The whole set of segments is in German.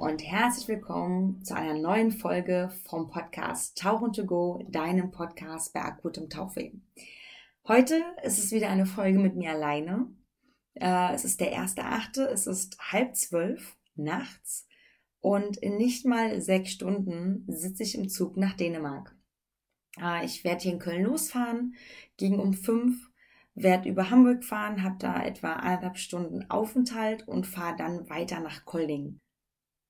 Und herzlich willkommen zu einer neuen Folge vom Podcast Tauchen to Go, deinem Podcast bei akutem Tauchweh. Heute ist es wieder eine Folge mit mir alleine. Äh, es ist der erste Achte, es ist halb zwölf nachts und in nicht mal sechs Stunden sitze ich im Zug nach Dänemark. Äh, ich werde hier in Köln losfahren, gegen um fünf, werde über Hamburg fahren, habe da etwa eineinhalb Stunden Aufenthalt und fahre dann weiter nach Kolding.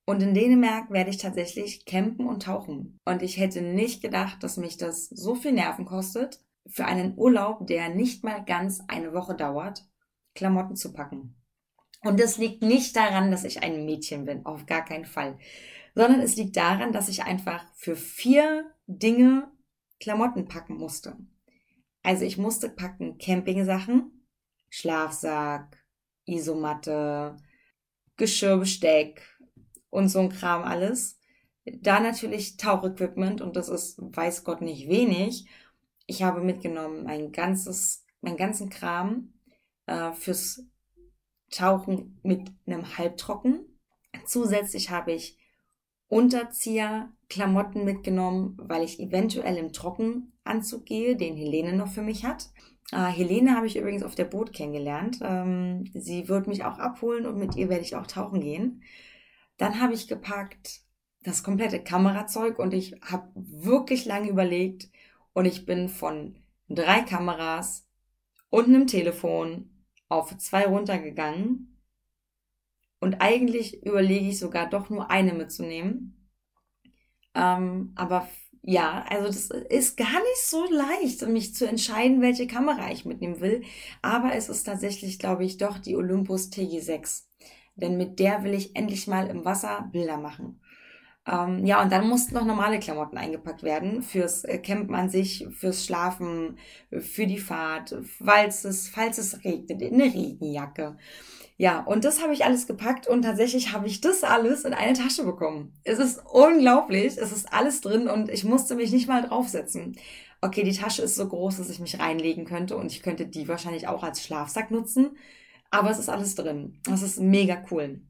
Und in Dänemark werde ich tatsächlich campen und tauchen. Und ich hätte nicht gedacht, dass mich das so viel Nerven kostet, für einen Urlaub, der nicht mal ganz eine Woche dauert, Klamotten zu packen. Und das liegt nicht daran, dass ich ein Mädchen bin, auf gar keinen Fall, sondern es liegt daran, dass ich einfach für vier Dinge Klamotten packen musste. Also ich musste packen Campingsachen, Schlafsack, Isomatte, Geschirrbesteck, und so ein Kram alles. Da natürlich Tauchequipment und das ist, weiß Gott, nicht wenig. Ich habe mitgenommen mein ganzes, meinen ganzen Kram äh, fürs Tauchen mit einem Halbtrocken. Zusätzlich habe ich Unterzieher, Klamotten mitgenommen, weil ich eventuell im Trockenanzug gehe, den Helene noch für mich hat. Äh, Helene habe ich übrigens auf der Boot kennengelernt. Ähm, sie wird mich auch abholen und mit ihr werde ich auch tauchen gehen. Dann habe ich gepackt das komplette Kamerazeug und ich habe wirklich lange überlegt und ich bin von drei Kameras und einem Telefon auf zwei runtergegangen. Und eigentlich überlege ich sogar doch nur eine mitzunehmen. Ähm, aber ja, also das ist gar nicht so leicht, mich zu entscheiden, welche Kamera ich mitnehmen will. Aber es ist tatsächlich, glaube ich, doch die Olympus TG6 denn mit der will ich endlich mal im Wasser Bilder machen. Ähm, ja, und dann mussten noch normale Klamotten eingepackt werden fürs äh, Campen an sich, fürs Schlafen, für die Fahrt, falls es, falls es regnet, eine Regenjacke. Ja, und das habe ich alles gepackt und tatsächlich habe ich das alles in eine Tasche bekommen. Es ist unglaublich, es ist alles drin und ich musste mich nicht mal draufsetzen. Okay, die Tasche ist so groß, dass ich mich reinlegen könnte und ich könnte die wahrscheinlich auch als Schlafsack nutzen. Aber es ist alles drin. Das ist mega cool.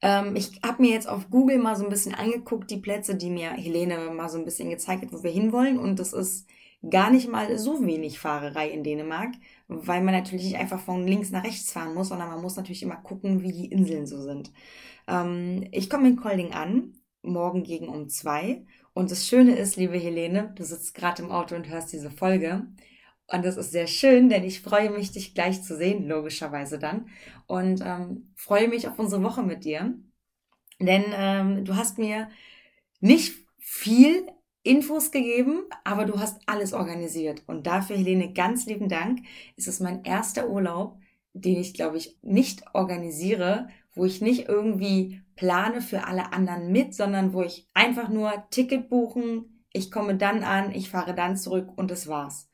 Ähm, ich habe mir jetzt auf Google mal so ein bisschen angeguckt, die Plätze, die mir Helene mal so ein bisschen gezeigt hat, wo wir hinwollen. Und das ist gar nicht mal so wenig Fahrerei in Dänemark, weil man natürlich nicht einfach von links nach rechts fahren muss, sondern man muss natürlich immer gucken, wie die Inseln so sind. Ähm, ich komme in Kolding an, morgen gegen um zwei. Und das Schöne ist, liebe Helene, du sitzt gerade im Auto und hörst diese Folge. Und das ist sehr schön, denn ich freue mich, dich gleich zu sehen, logischerweise dann. Und ähm, freue mich auf unsere Woche mit dir. Denn ähm, du hast mir nicht viel Infos gegeben, aber du hast alles organisiert. Und dafür, Helene, ganz lieben Dank. Es ist mein erster Urlaub, den ich, glaube ich, nicht organisiere, wo ich nicht irgendwie plane für alle anderen mit, sondern wo ich einfach nur Ticket buchen, ich komme dann an, ich fahre dann zurück und das war's.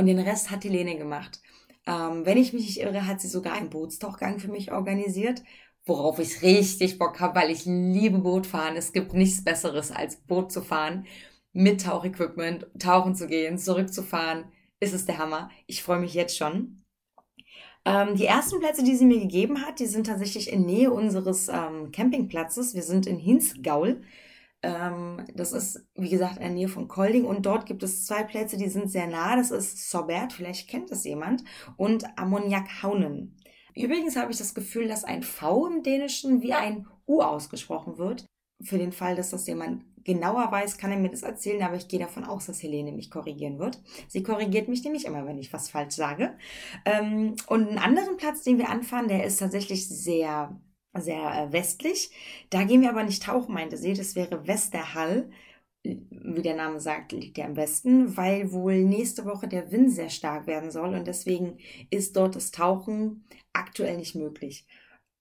Und den Rest hat Helene gemacht. Ähm, wenn ich mich nicht irre, hat sie sogar einen Bootstauchgang für mich organisiert, worauf ich richtig Bock habe, weil ich liebe Bootfahren. Es gibt nichts Besseres, als Boot zu fahren, mit Tauchequipment, tauchen zu gehen, zurückzufahren. Ist es der Hammer. Ich freue mich jetzt schon. Ähm, die ersten Plätze, die sie mir gegeben hat, die sind tatsächlich in Nähe unseres ähm, Campingplatzes. Wir sind in Hinsgaul. Ähm, das ist, wie gesagt, in der Nähe von Kolding und dort gibt es zwei Plätze, die sind sehr nah. Das ist Sobert, vielleicht kennt das jemand, und Ammoniakhaunen. Übrigens habe ich das Gefühl, dass ein V im Dänischen wie ein U ausgesprochen wird. Für den Fall, dass das jemand genauer weiß, kann er mir das erzählen, aber ich gehe davon aus, dass Helene mich korrigieren wird. Sie korrigiert mich nämlich immer, wenn ich was falsch sage. Ähm, und einen anderen Platz, den wir anfahren, der ist tatsächlich sehr sehr äh, westlich. Da gehen wir aber nicht tauchen, meinte sie. Das wäre Westerhall. wie der Name sagt, liegt er am besten, weil wohl nächste Woche der Wind sehr stark werden soll und deswegen ist dort das Tauchen aktuell nicht möglich.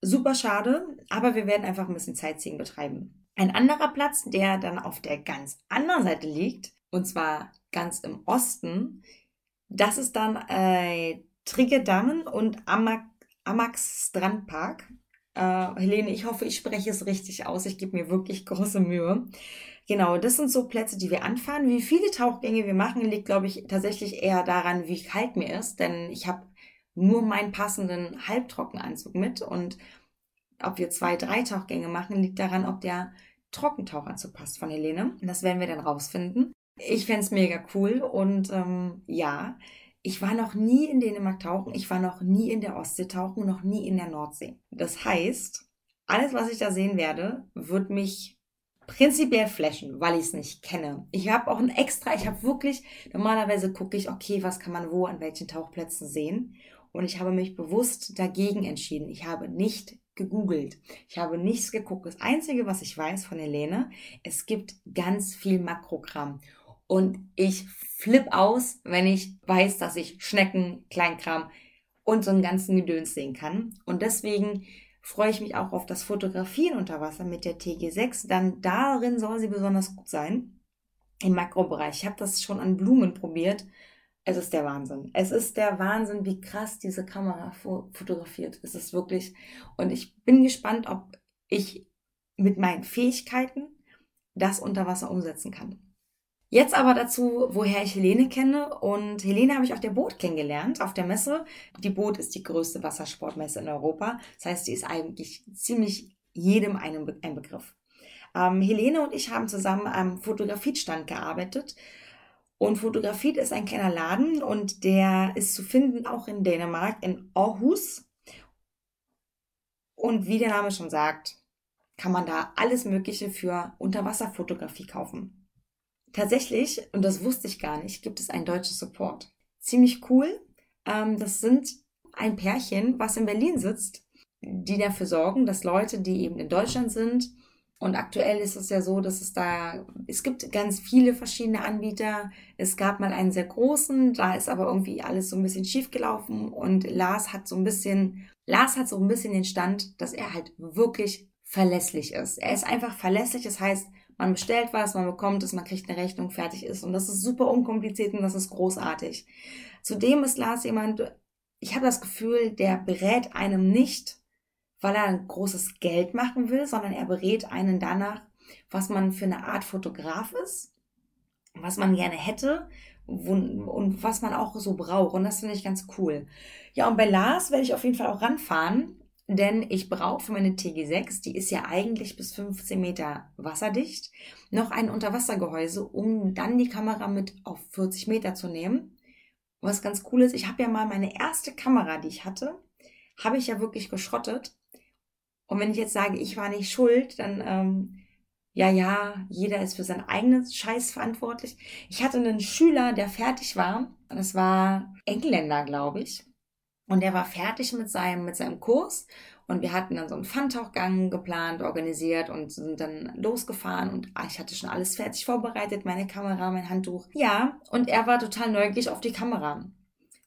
Super schade, aber wir werden einfach ein bisschen Sightseeing betreiben. Ein anderer Platz, der dann auf der ganz anderen Seite liegt, und zwar ganz im Osten, das ist dann äh, Trigedammen und Amax Strandpark. Äh, Helene, ich hoffe, ich spreche es richtig aus. Ich gebe mir wirklich große Mühe. Genau, das sind so Plätze, die wir anfahren. Wie viele Tauchgänge wir machen, liegt, glaube ich, tatsächlich eher daran, wie kalt mir ist. Denn ich habe nur meinen passenden Halbtrockenanzug mit. Und ob wir zwei, drei Tauchgänge machen, liegt daran, ob der Trockentauchanzug passt von Helene. Das werden wir dann rausfinden. Ich fände es mega cool. Und ähm, ja, ich war noch nie in Dänemark tauchen, ich war noch nie in der Ostsee tauchen, noch nie in der Nordsee. Das heißt, alles, was ich da sehen werde, wird mich prinzipiell flashen, weil ich es nicht kenne. Ich habe auch ein extra, ich habe wirklich, normalerweise gucke ich, okay, was kann man wo an welchen Tauchplätzen sehen. Und ich habe mich bewusst dagegen entschieden. Ich habe nicht gegoogelt. Ich habe nichts geguckt. Das Einzige, was ich weiß von Helene, es gibt ganz viel Makrogramm. Und ich flipp aus, wenn ich weiß, dass ich Schnecken, Kleinkram und so einen ganzen Gedöns sehen kann. Und deswegen freue ich mich auch auf das Fotografieren unter Wasser mit der TG6. Dann darin soll sie besonders gut sein. Im Makrobereich. Ich habe das schon an Blumen probiert. Es ist der Wahnsinn. Es ist der Wahnsinn, wie krass diese Kamera fotografiert. Es ist wirklich. Und ich bin gespannt, ob ich mit meinen Fähigkeiten das unter Wasser umsetzen kann. Jetzt aber dazu, woher ich Helene kenne. Und Helene habe ich auf der Boot kennengelernt, auf der Messe. Die Boot ist die größte Wassersportmesse in Europa. Das heißt, die ist eigentlich ziemlich jedem ein, Be ein Begriff. Ähm, Helene und ich haben zusammen am Fotografiestand gearbeitet. Und Fotografiet ist ein kleiner Laden und der ist zu finden auch in Dänemark, in Aarhus. Und wie der Name schon sagt, kann man da alles Mögliche für Unterwasserfotografie kaufen. Tatsächlich, und das wusste ich gar nicht, gibt es einen deutschen Support. Ziemlich cool. Ähm, das sind ein Pärchen, was in Berlin sitzt, die dafür sorgen, dass Leute, die eben in Deutschland sind, und aktuell ist es ja so, dass es da, es gibt ganz viele verschiedene Anbieter. Es gab mal einen sehr großen, da ist aber irgendwie alles so ein bisschen schief gelaufen und Lars hat so ein bisschen, Lars hat so ein bisschen den Stand, dass er halt wirklich verlässlich ist. Er ist einfach verlässlich, das heißt, man bestellt was, man bekommt es, man kriegt eine Rechnung, fertig ist. Und das ist super unkompliziert und das ist großartig. Zudem ist Lars jemand, ich habe das Gefühl, der berät einem nicht, weil er ein großes Geld machen will, sondern er berät einen danach, was man für eine Art Fotograf ist, was man gerne hätte und was man auch so braucht. Und das finde ich ganz cool. Ja, und bei Lars werde ich auf jeden Fall auch ranfahren denn ich brauche für meine TG6, die ist ja eigentlich bis 15 Meter wasserdicht, noch ein Unterwassergehäuse, um dann die Kamera mit auf 40 Meter zu nehmen. Was ganz cool ist, ich habe ja mal meine erste Kamera, die ich hatte, habe ich ja wirklich geschrottet. Und wenn ich jetzt sage, ich war nicht schuld, dann ähm, ja, ja, jeder ist für sein eigenes Scheiß verantwortlich. Ich hatte einen Schüler, der fertig war. Das war Engländer, glaube ich. Und er war fertig mit seinem, mit seinem Kurs. Und wir hatten dann so einen Pfandtauchgang geplant, organisiert und sind dann losgefahren. Und ah, ich hatte schon alles fertig vorbereitet, meine Kamera, mein Handtuch. Ja, und er war total neugierig auf die Kamera.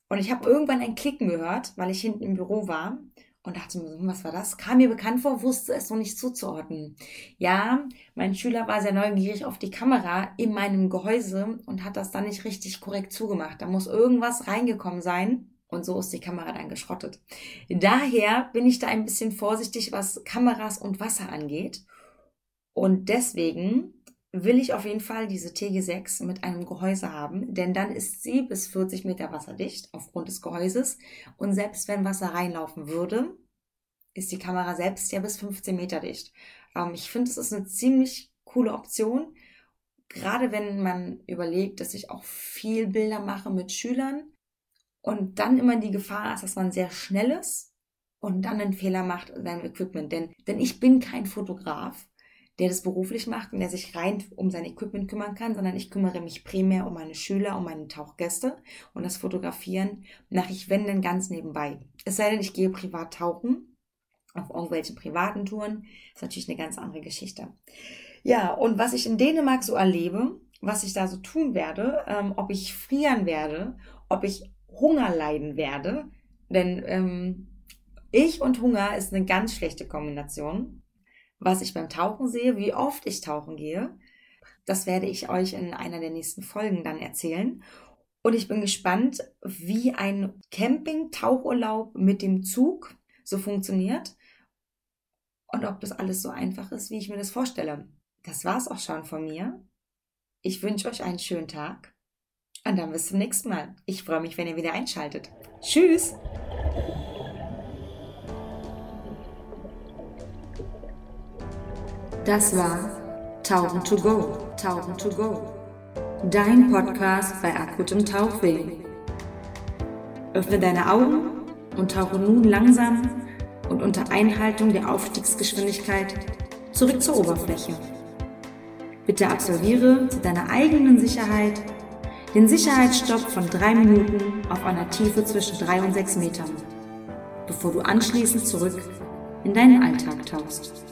Und ich habe irgendwann ein Klicken gehört, weil ich hinten im Büro war und dachte mir, hm, was war das? Kam mir bekannt vor, wusste es noch nicht zuzuordnen. Ja, mein Schüler war sehr neugierig auf die Kamera in meinem Gehäuse und hat das dann nicht richtig korrekt zugemacht. Da muss irgendwas reingekommen sein. Und so ist die Kamera dann geschrottet. Daher bin ich da ein bisschen vorsichtig, was Kameras und Wasser angeht. Und deswegen will ich auf jeden Fall diese TG6 mit einem Gehäuse haben, denn dann ist sie bis 40 Meter wasserdicht aufgrund des Gehäuses. Und selbst wenn Wasser reinlaufen würde, ist die Kamera selbst ja bis 15 Meter dicht. Ähm, ich finde, es ist eine ziemlich coole Option. Gerade wenn man überlegt, dass ich auch viel Bilder mache mit Schülern, und dann immer die Gefahr ist, dass man sehr schnell ist und dann einen Fehler macht in seinem Equipment. Denn, denn ich bin kein Fotograf, der das beruflich macht und der sich rein um sein Equipment kümmern kann, sondern ich kümmere mich primär um meine Schüler, um meine Tauchgäste und das Fotografieren mache ich, wenn denn ganz nebenbei. Es sei denn, ich gehe privat tauchen, auf irgendwelchen privaten Touren, ist natürlich eine ganz andere Geschichte. Ja, und was ich in Dänemark so erlebe, was ich da so tun werde, ähm, ob ich frieren werde, ob ich Hunger leiden werde, denn ähm, ich und Hunger ist eine ganz schlechte Kombination. Was ich beim Tauchen sehe, wie oft ich tauchen gehe, das werde ich euch in einer der nächsten Folgen dann erzählen. Und ich bin gespannt, wie ein Camping-Tauchurlaub mit dem Zug so funktioniert und ob das alles so einfach ist, wie ich mir das vorstelle. Das war's auch schon von mir. Ich wünsche euch einen schönen Tag und dann bis zum nächsten Mal. Ich freue mich, wenn ihr wieder einschaltet. Tschüss! Das war Tauchen to Go, Tauchen to Go. Dein Podcast bei akutem Tauchweh. Öffne deine Augen und tauche nun langsam und unter Einhaltung der Aufstiegsgeschwindigkeit zurück zur Oberfläche. Bitte absolviere zu deiner eigenen Sicherheit den Sicherheitsstopp von drei Minuten auf einer Tiefe zwischen drei und sechs Metern, bevor du anschließend zurück in deinen Alltag tauchst.